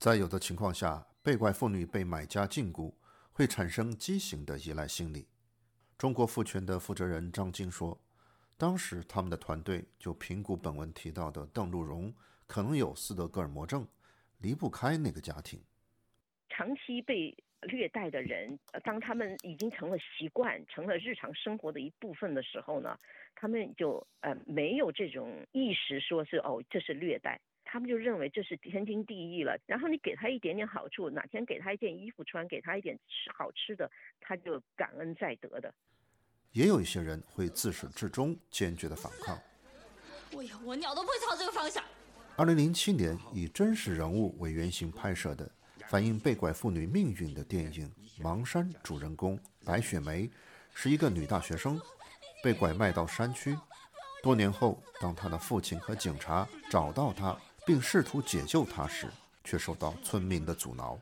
在有的情况下，被拐妇女被买家禁锢，会产生畸形的依赖心理。中国妇权的负责人张晶说：“当时他们的团队就评估本文提到的邓露荣可能有斯德哥尔摩症，离不开那个家庭。长期被虐待的人，当他们已经成了习惯，成了日常生活的一部分的时候呢，他们就呃没有这种意识，说是哦这是虐待。”他们就认为这是天经地义了，然后你给他一点点好处，哪天给他一件衣服穿，给他一点吃好吃的，他就感恩在德的。也有一些人会自始至终坚决的反抗。我呀，我鸟都不会朝这个方向。二零零七年以真实人物为原型拍摄的反映被拐妇女命运的电影《盲山》，主人公白雪梅是一个女大学生，被拐卖到山区。多年后，当她的父亲和警察找到她。并试图解救她时，却受到村民的阻挠。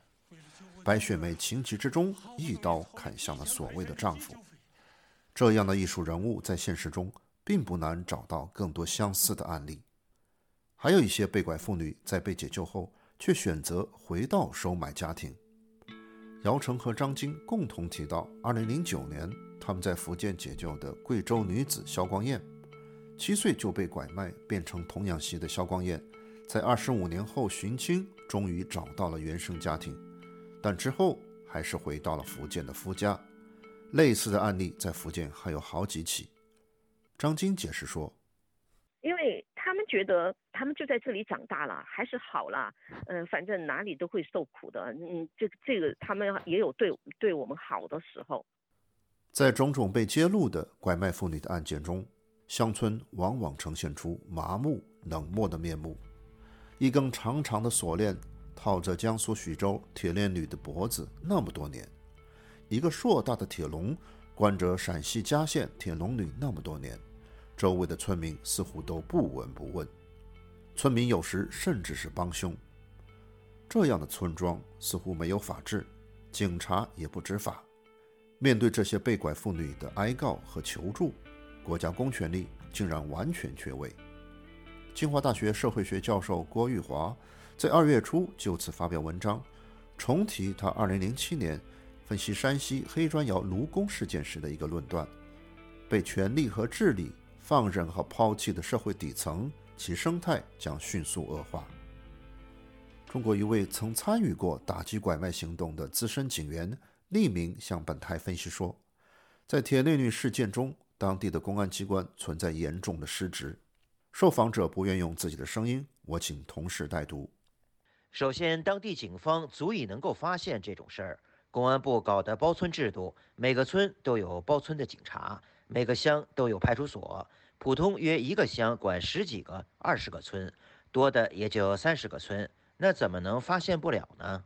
白雪梅情急之中，一刀砍向了所谓的丈夫。这样的艺术人物在现实中并不难找到更多相似的案例。还有一些被拐妇女在被解救后，却选择回到收买家庭。姚晨和张晶共同提到，2009年他们在福建解救的贵州女子肖光艳，七岁就被拐卖变成童养媳的肖光艳。在二十五年后寻亲，终于找到了原生家庭，但之后还是回到了福建的夫家。类似的案例在福建还有好几起。张晶解释说：“因为他们觉得他们就在这里长大了，还是好了，嗯，反正哪里都会受苦的。嗯，这这个他们也有对对我们好的时候。”在种种被揭露的拐卖妇女的案件中，乡村往往呈现出麻木冷漠的面目。一根长长的锁链套着江苏徐州铁链女的脖子那么多年，一个硕大的铁笼关着陕西嘉县铁笼女那么多年，周围的村民似乎都不闻不问，村民有时甚至是帮凶。这样的村庄似乎没有法治，警察也不执法。面对这些被拐妇女的哀告和求助，国家公权力竟然完全缺位。清华大学社会学教授郭玉华在二月初就此发表文章，重提他2007年分析山西黑砖窑卢工事件时的一个论断：被权力和治理放任和抛弃的社会底层，其生态将迅速恶化。中国一位曾参与过打击拐卖行动的资深警员匿名向本台分析说，在铁链女事件中，当地的公安机关存在严重的失职。受访者不愿用自己的声音，我请同事代读。首先，当地警方足以能够发现这种事儿。公安部搞的包村制度，每个村都有包村的警察，每个乡都有派出所，普通约一个乡管十几个、二十个村，多的也就三十个村，那怎么能发现不了呢？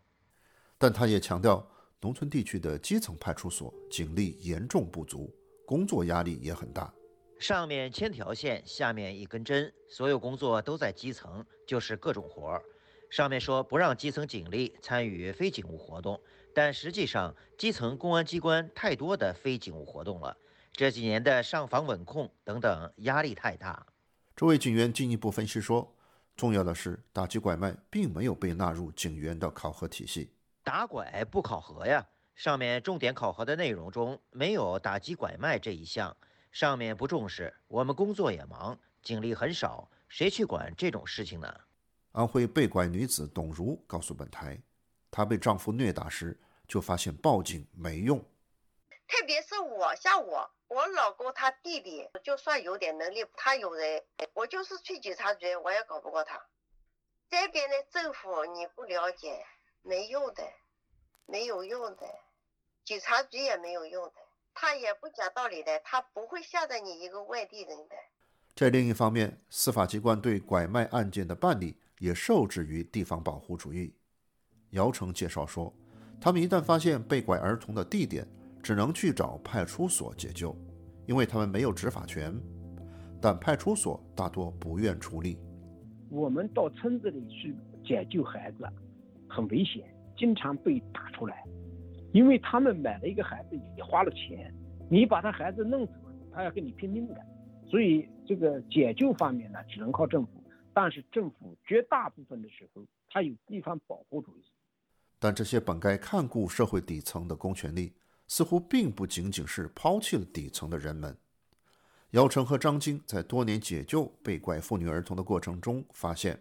但他也强调，农村地区的基层派出所警力严重不足，工作压力也很大。上面千条线，下面一根针，所有工作都在基层，就是各种活儿。上面说不让基层警力参与非警务活动，但实际上基层公安机关太多的非警务活动了。这几年的上访稳控等等压力太大。这位警员进一步分析说，重要的是打击拐卖并没有被纳入警员的考核体系。打拐不考核呀，上面重点考核的内容中没有打击拐卖这一项。上面不重视，我们工作也忙，警力很少，谁去管这种事情呢？安徽被拐女子董如告诉本台，她被丈夫虐打时，就发现报警没用。特别是我，像我，我老公他弟弟，就算有点能力，他有人，我就是去警察局，我也搞不过他。这边的政府你不了解，没用的，没有用的，警察局也没有用的。他也不讲道理的，他不会吓着你一个外地人的。在另一方面，司法机关对拐卖案件的办理也受制于地方保护主义。姚成介绍说，他们一旦发现被拐儿童的地点，只能去找派出所解救，因为他们没有执法权。但派出所大多不愿出力。我们到村子里去解救孩子，很危险，经常被打出来。因为他们买了一个孩子也花了钱，你把他孩子弄走，他要跟你拼命的，所以这个解救方面呢，只能靠政府。但是政府绝大部分的时候他有地方保护主义。但这些本该看顾社会底层的公权力，似乎并不仅仅是抛弃了底层的人们。姚晨和张晶在多年解救被拐妇女儿童的过程中发现，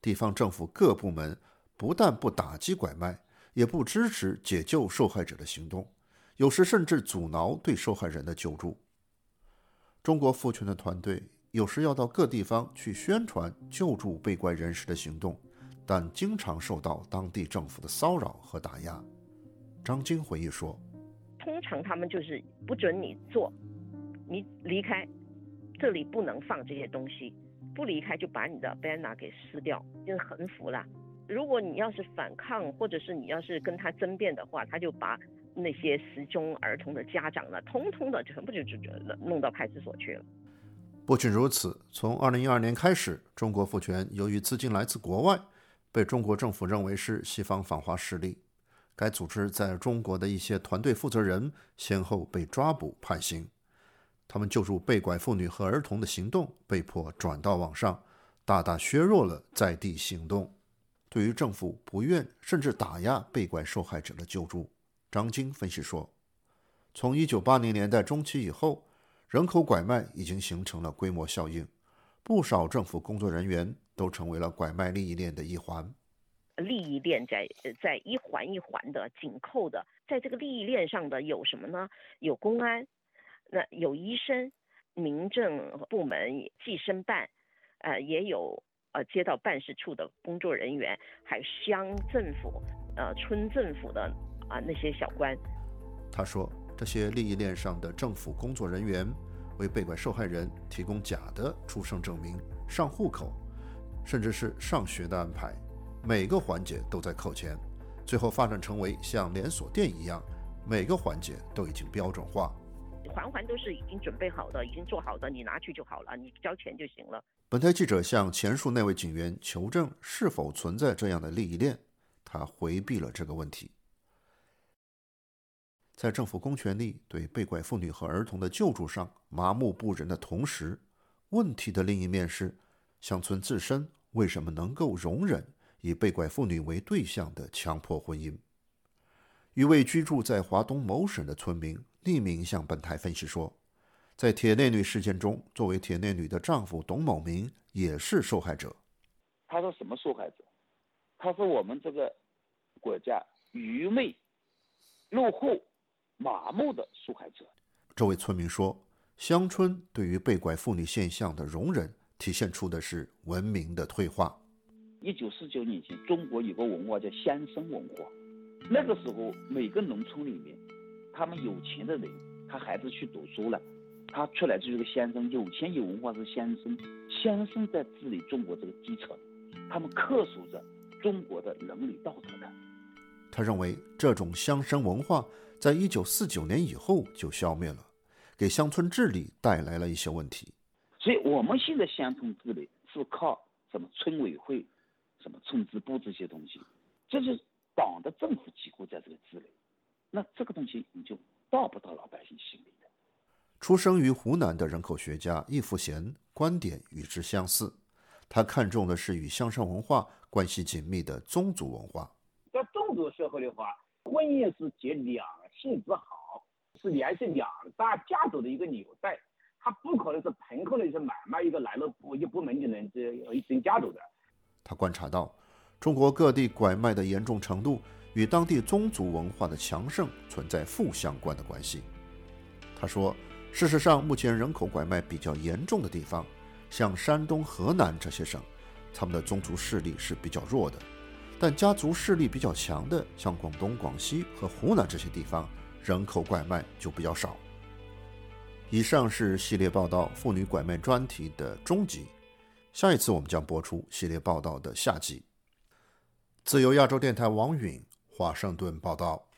地方政府各部门不但不打击拐卖，也不支持解救受害者的行动，有时甚至阻挠对受害人的救助。中国妇权的团队有时要到各地方去宣传救助被拐人士的行动，但经常受到当地政府的骚扰和打压。张晶回忆说：“通常他们就是不准你做。”你离开，这里不能放这些东西，不离开就把你的 banner 给撕掉，就是横幅了。如果你要是反抗，或者是你要是跟他争辩的话，他就把那些失踪儿童的家长呢，通通的全部就就就弄到派出所去了。不仅如此，从二零一二年开始，中国妇权由于资金来自国外，被中国政府认为是西方反华势力。该组织在中国的一些团队负责人先后被抓捕判刑。他们救助被拐妇女和儿童的行动被迫转到网上，大大削弱了在地行动。对于政府不愿甚至打压被拐受害者的救助，张晶分析说：“从1980年代中期以后，人口拐卖已经形成了规模效应，不少政府工作人员都成为了拐卖利益链的一环。利益链在在一环一环的紧扣的，在这个利益链上的有什么呢？有公安。”那有医生、民政部门、计生办，呃，也有呃街道办事处的工作人员，还有乡政府、呃村政府的啊那些小官。他说，这些利益链上的政府工作人员为被拐受害人提供假的出生证明、上户口，甚至是上学的安排，每个环节都在扣钱，最后发展成为像连锁店一样，每个环节都已经标准化。环环都是已经准备好的，已经做好的，你拿去就好了，你交钱就行了。本台记者向前述那位警员求证是否存在这样的利益链，他回避了这个问题。在政府公权力对被拐妇女和儿童的救助上麻木不仁的同时，问题的另一面是，乡村自身为什么能够容忍以被拐妇女为对象的强迫婚姻？一位居住在华东某省的村民。匿名向本台分析说，在铁内女事件中，作为铁内女的丈夫董某明也是受害者。他说什么受害者？他是我们这个国家愚昧、落后、麻木的受害者。这位村民说，乡村对于被拐妇女现象的容忍，体现出的是文明的退化。一九四九年前，中国有个文化叫乡绅文化，那个时候每个农村里面。他们有钱的人，他孩子去读书了，他出来就是个先生，有钱有文化是先生，先生在治理中国这个基层，他们恪守着中国的伦理道德的。他认为这种乡绅文化在一九四九年以后就消灭了，给乡村治理带来了一些问题。所以我们现在乡村治理是靠什么村委会、什么村支部这些东西，这是党的政府机构在这个治理。那这个东西你就到不到老百姓心里的。出生于湖南的人口学家易富贤观点与之相似，他看重的是与向上文化关系紧密的宗族文化。在宗族社会的话，婚姻是结两性之好，是联系两大家族的一个纽带，他不可能是凭空的一些买卖一个来了不一部门就能这一整家族的。他观察到，中国各地拐卖的严重程度。与当地宗族文化的强盛存在负相关的关系。他说：“事实上，目前人口拐卖比较严重的地方，像山东、河南这些省，他们的宗族势力是比较弱的；但家族势力比较强的，像广东、广西和湖南这些地方，人口拐卖就比较少。”以上是系列报道妇女拐卖专题的终集，下一次我们将播出系列报道的下集。自由亚洲电台王允。华盛顿报道。